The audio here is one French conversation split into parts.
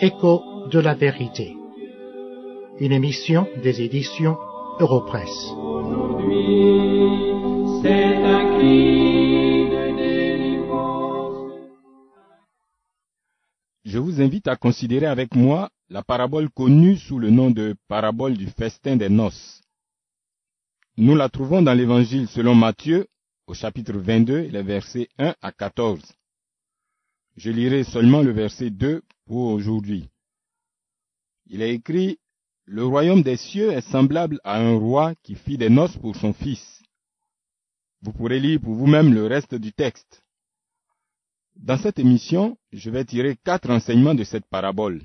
Écho de la vérité. Une émission des éditions Europresse. Je vous invite à considérer avec moi la parabole connue sous le nom de parabole du festin des noces nous la trouvons dans l'évangile selon Matthieu au chapitre 22, les versets 1 à 14. Je lirai seulement le verset 2 pour aujourd'hui. Il est écrit, Le royaume des cieux est semblable à un roi qui fit des noces pour son fils. Vous pourrez lire pour vous-même le reste du texte. Dans cette émission, je vais tirer quatre enseignements de cette parabole.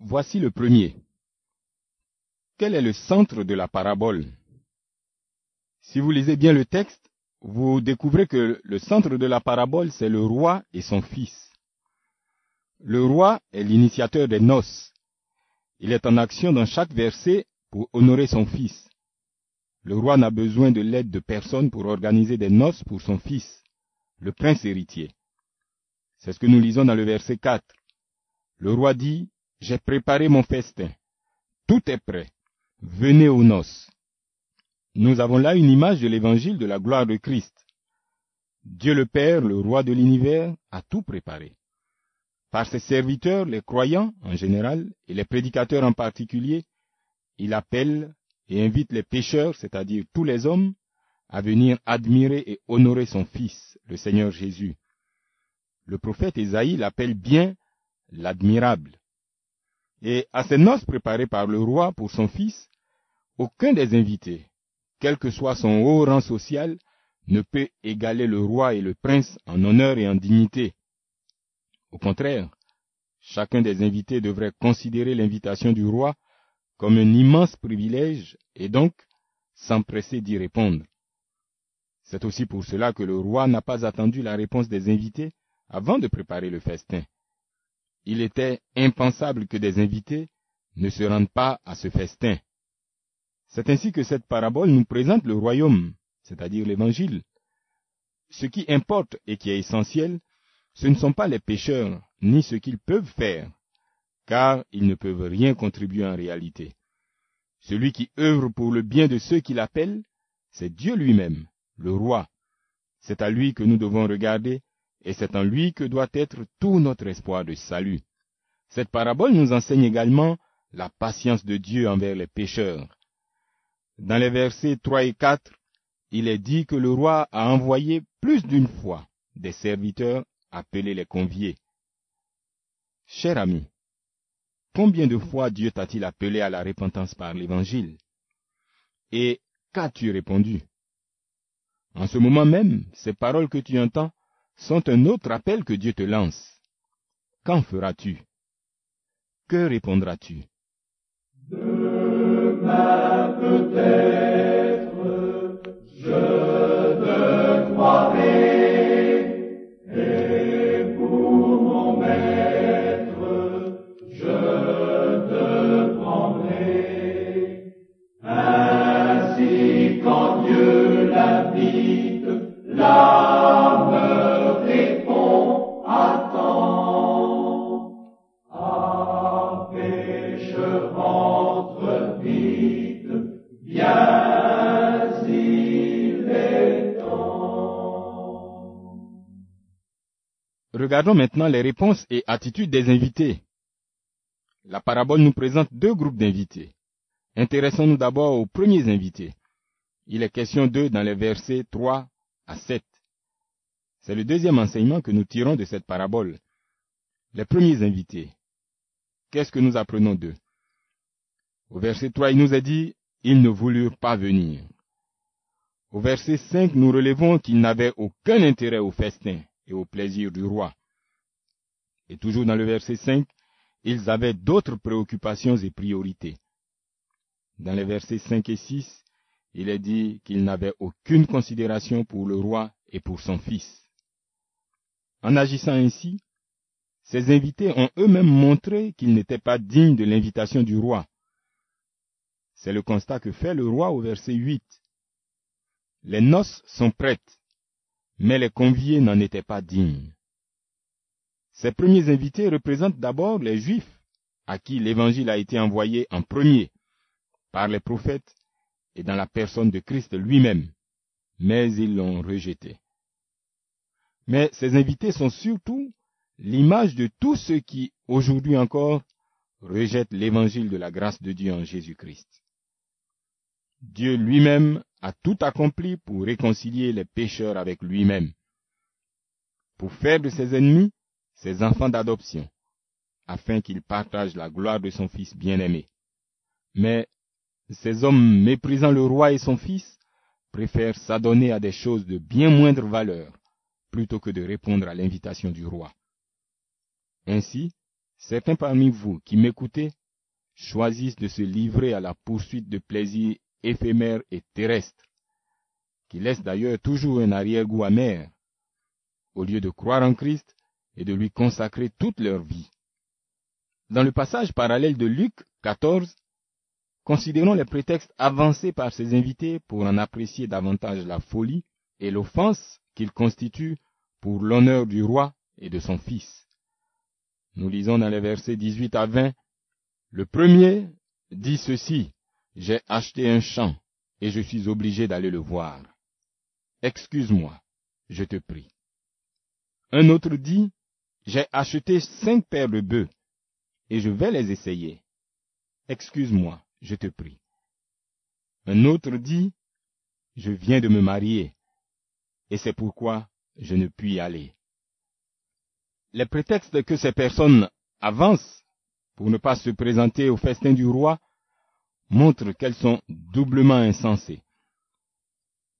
Voici le premier. Quel est le centre de la parabole? Si vous lisez bien le texte, vous découvrez que le centre de la parabole, c'est le roi et son fils. Le roi est l'initiateur des noces. Il est en action dans chaque verset pour honorer son fils. Le roi n'a besoin de l'aide de personne pour organiser des noces pour son fils, le prince héritier. C'est ce que nous lisons dans le verset 4. Le roi dit, J'ai préparé mon festin. Tout est prêt. Venez aux noces. Nous avons là une image de l'évangile de la gloire de Christ. Dieu le Père, le roi de l'univers, a tout préparé. Par ses serviteurs, les croyants en général, et les prédicateurs en particulier, il appelle et invite les pécheurs, c'est-à-dire tous les hommes, à venir admirer et honorer son Fils, le Seigneur Jésus. Le prophète Ésaïe l'appelle bien l'admirable. Et à ces noces préparées par le roi pour son fils, aucun des invités, quel que soit son haut rang social, ne peut égaler le roi et le prince en honneur et en dignité. Au contraire, chacun des invités devrait considérer l'invitation du roi comme un immense privilège et donc s'empresser d'y répondre. C'est aussi pour cela que le roi n'a pas attendu la réponse des invités avant de préparer le festin. Il était impensable que des invités ne se rendent pas à ce festin. C'est ainsi que cette parabole nous présente le royaume, c'est-à-dire l'évangile. Ce qui importe et qui est essentiel, ce ne sont pas les pécheurs, ni ce qu'ils peuvent faire, car ils ne peuvent rien contribuer en réalité. Celui qui œuvre pour le bien de ceux qui l'appellent, c'est Dieu lui-même, le roi. C'est à lui que nous devons regarder, et c'est en lui que doit être tout notre espoir de salut. Cette parabole nous enseigne également la patience de Dieu envers les pécheurs. Dans les versets 3 et 4, il est dit que le roi a envoyé plus d'une fois des serviteurs appeler les conviés. Cher ami, combien de fois Dieu t'a-t-il appelé à la repentance par l'Évangile? Et qu'as-tu répondu? En ce moment même, ces paroles que tu entends sont un autre appel que Dieu te lance. Qu'en feras-tu? Que répondras-tu? Demain Regardons maintenant les réponses et attitudes des invités. La parabole nous présente deux groupes d'invités. Intéressons-nous d'abord aux premiers invités. Il est question d'eux dans les versets 3 à 7. C'est le deuxième enseignement que nous tirons de cette parabole. Les premiers invités. Qu'est-ce que nous apprenons d'eux? Au verset 3, il nous est dit, ils ne voulurent pas venir. Au verset 5, nous relevons qu'ils n'avaient aucun intérêt au festin et au plaisir du roi. Et toujours dans le verset 5, ils avaient d'autres préoccupations et priorités. Dans les versets 5 et 6, il est dit qu'ils n'avaient aucune considération pour le roi et pour son fils. En agissant ainsi, ces invités ont eux-mêmes montré qu'ils n'étaient pas dignes de l'invitation du roi. C'est le constat que fait le roi au verset 8. Les noces sont prêtes, mais les conviés n'en étaient pas dignes. Ces premiers invités représentent d'abord les Juifs, à qui l'évangile a été envoyé en premier par les prophètes et dans la personne de Christ lui-même, mais ils l'ont rejeté. Mais ces invités sont surtout l'image de tous ceux qui, aujourd'hui encore, rejettent l'évangile de la grâce de Dieu en Jésus-Christ. Dieu lui-même a tout accompli pour réconcilier les pécheurs avec lui-même, pour faire de ses ennemis ses enfants d'adoption, afin qu'ils partagent la gloire de son Fils bien-aimé. Mais ces hommes méprisant le roi et son Fils préfèrent s'adonner à des choses de bien moindre valeur, plutôt que de répondre à l'invitation du roi. Ainsi, certains parmi vous qui m'écoutez choisissent de se livrer à la poursuite de plaisirs éphémères et terrestres, qui laissent d'ailleurs toujours un arrière-goût amer, au lieu de croire en Christ et de lui consacrer toute leur vie. Dans le passage parallèle de Luc 14, considérons les prétextes avancés par ces invités pour en apprécier davantage la folie et l'offense qu'ils constituent pour l'honneur du roi et de son fils. Nous lisons dans les versets 18 à 20, le premier dit ceci, j'ai acheté un champ et je suis obligé d'aller le voir. Excuse-moi, je te prie. Un autre dit, j'ai acheté cinq paires de bœufs et je vais les essayer. Excuse-moi, je te prie. Un autre dit, je viens de me marier et c'est pourquoi je ne puis y aller. Les prétextes que ces personnes avancent pour ne pas se présenter au festin du roi montrent qu'elles sont doublement insensées.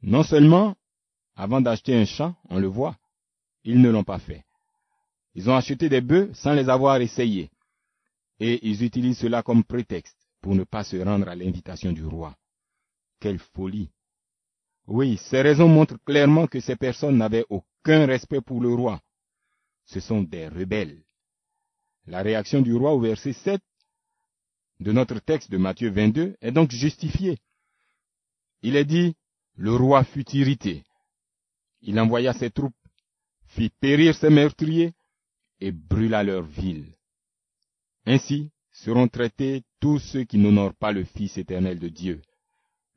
Non seulement, avant d'acheter un champ, on le voit, ils ne l'ont pas fait. Ils ont acheté des bœufs sans les avoir essayés, et ils utilisent cela comme prétexte pour ne pas se rendre à l'invitation du roi. Quelle folie. Oui, ces raisons montrent clairement que ces personnes n'avaient aucun respect pour le roi. Ce sont des rebelles. La réaction du roi au verset 7 de notre texte de Matthieu 22 est donc justifiée. Il est dit, le roi fut irrité. Il envoya ses troupes, fit périr ses meurtriers et brûla leur ville. Ainsi seront traités tous ceux qui n'honorent pas le Fils éternel de Dieu,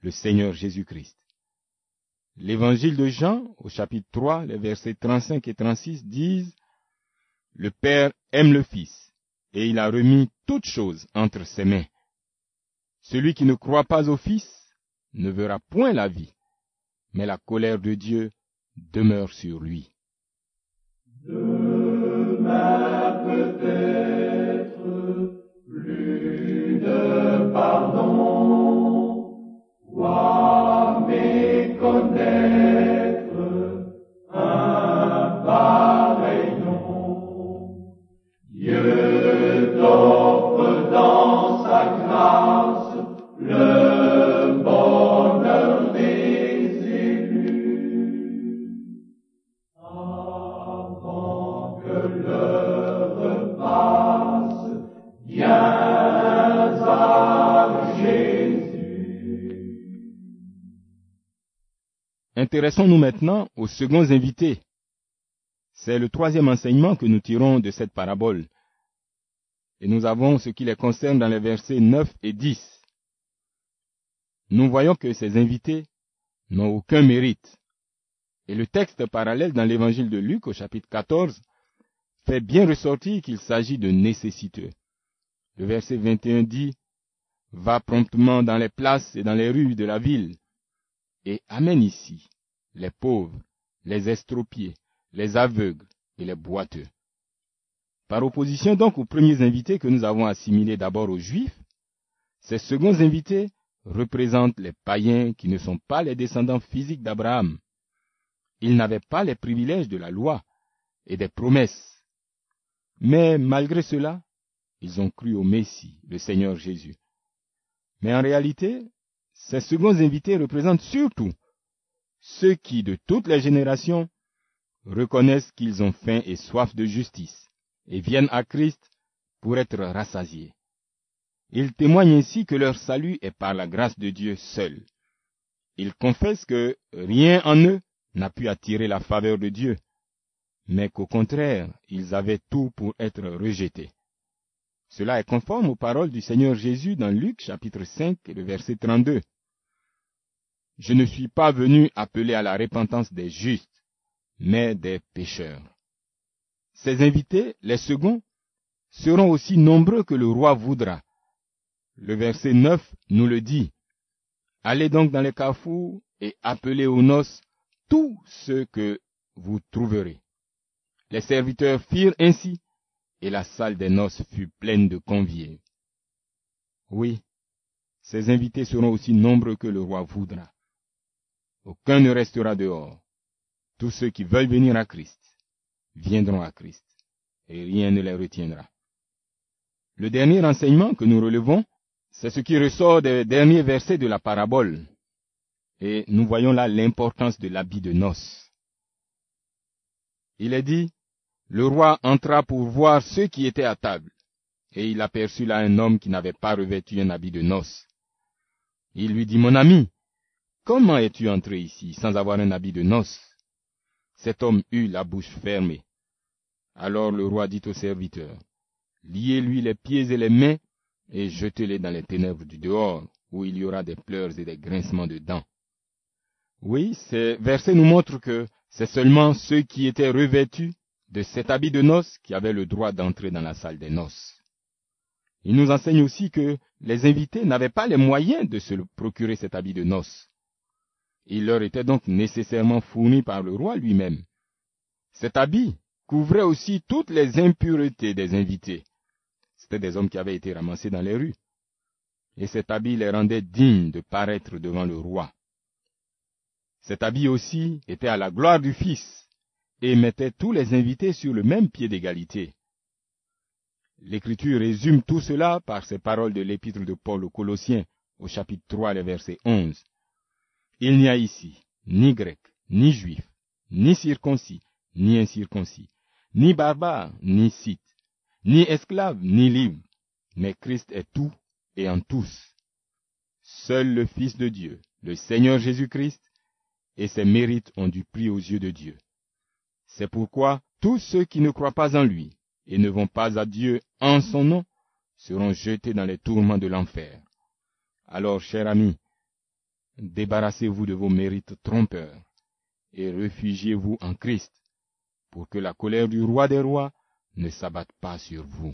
le Seigneur Jésus-Christ. L'évangile de Jean, au chapitre 3, les versets 35 et 36 disent, Le Père aime le Fils, et il a remis toutes choses entre ses mains. Celui qui ne croit pas au Fils ne verra point la vie, mais la colère de Dieu demeure sur lui. Intéressons-nous maintenant aux seconds invités. C'est le troisième enseignement que nous tirons de cette parabole. Et nous avons ce qui les concerne dans les versets 9 et 10. Nous voyons que ces invités n'ont aucun mérite. Et le texte parallèle dans l'évangile de Luc au chapitre 14 fait bien ressortir qu'il s'agit de nécessiteux. Le verset 21 dit, Va promptement dans les places et dans les rues de la ville, et amène ici les pauvres, les estropiés, les aveugles et les boiteux. Par opposition donc aux premiers invités que nous avons assimilés d'abord aux Juifs, ces seconds invités représentent les païens qui ne sont pas les descendants physiques d'Abraham. Ils n'avaient pas les privilèges de la loi et des promesses. Mais malgré cela, ils ont cru au Messie, le Seigneur Jésus. Mais en réalité, ces seconds invités représentent surtout ceux qui, de toutes les générations, reconnaissent qu'ils ont faim et soif de justice et viennent à Christ pour être rassasiés. Ils témoignent ainsi que leur salut est par la grâce de Dieu seul. Ils confessent que rien en eux n'a pu attirer la faveur de Dieu, mais qu'au contraire, ils avaient tout pour être rejetés. Cela est conforme aux paroles du Seigneur Jésus dans Luc chapitre 5 et le verset 32. Je ne suis pas venu appeler à la repentance des justes, mais des pécheurs. Ces invités, les seconds, seront aussi nombreux que le roi voudra. Le verset 9 nous le dit. Allez donc dans les carrefours et appelez aux noces tous ceux que vous trouverez. Les serviteurs firent ainsi, et la salle des noces fut pleine de conviés. Oui, ces invités seront aussi nombreux que le roi voudra. Aucun ne restera dehors. Tous ceux qui veulent venir à Christ viendront à Christ, et rien ne les retiendra. Le dernier enseignement que nous relevons, c'est ce qui ressort des derniers versets de la parabole. Et nous voyons là l'importance de l'habit de noces. Il est dit, le roi entra pour voir ceux qui étaient à table, et il aperçut là un homme qui n'avait pas revêtu un habit de noces. Il lui dit, mon ami, comment es-tu entré ici sans avoir un habit de noces? Cet homme eut la bouche fermée. Alors le roi dit au serviteur, liez-lui les pieds et les mains, et jetez-les dans les ténèbres du dehors, où il y aura des pleurs et des grincements de dents. Oui, ces versets nous montrent que c'est seulement ceux qui étaient revêtus de cet habit de noces qui avaient le droit d'entrer dans la salle des noces. Il nous enseigne aussi que les invités n'avaient pas les moyens de se procurer cet habit de noces. Il leur était donc nécessairement fourni par le roi lui-même. Cet habit couvrait aussi toutes les impuretés des invités. C'étaient des hommes qui avaient été ramassés dans les rues. Et cet habit les rendait dignes de paraître devant le roi. Cet habit aussi était à la gloire du Fils et mettait tous les invités sur le même pied d'égalité. L'Écriture résume tout cela par ces paroles de l'épître de Paul aux Colossiens au chapitre 3, le verset 11. Il n'y a ici ni grec, ni juif, ni circoncis, ni incirconcis, ni barbare, ni scythe, ni esclave, ni libre, mais Christ est tout et en tous. Seul le Fils de Dieu, le Seigneur Jésus-Christ, et ses mérites ont du prix aux yeux de Dieu. C'est pourquoi tous ceux qui ne croient pas en lui et ne vont pas à Dieu en son nom seront jetés dans les tourments de l'enfer. Alors, chers amis, débarrassez-vous de vos mérites trompeurs et réfugiez-vous en Christ pour que la colère du roi des rois ne s'abatte pas sur vous.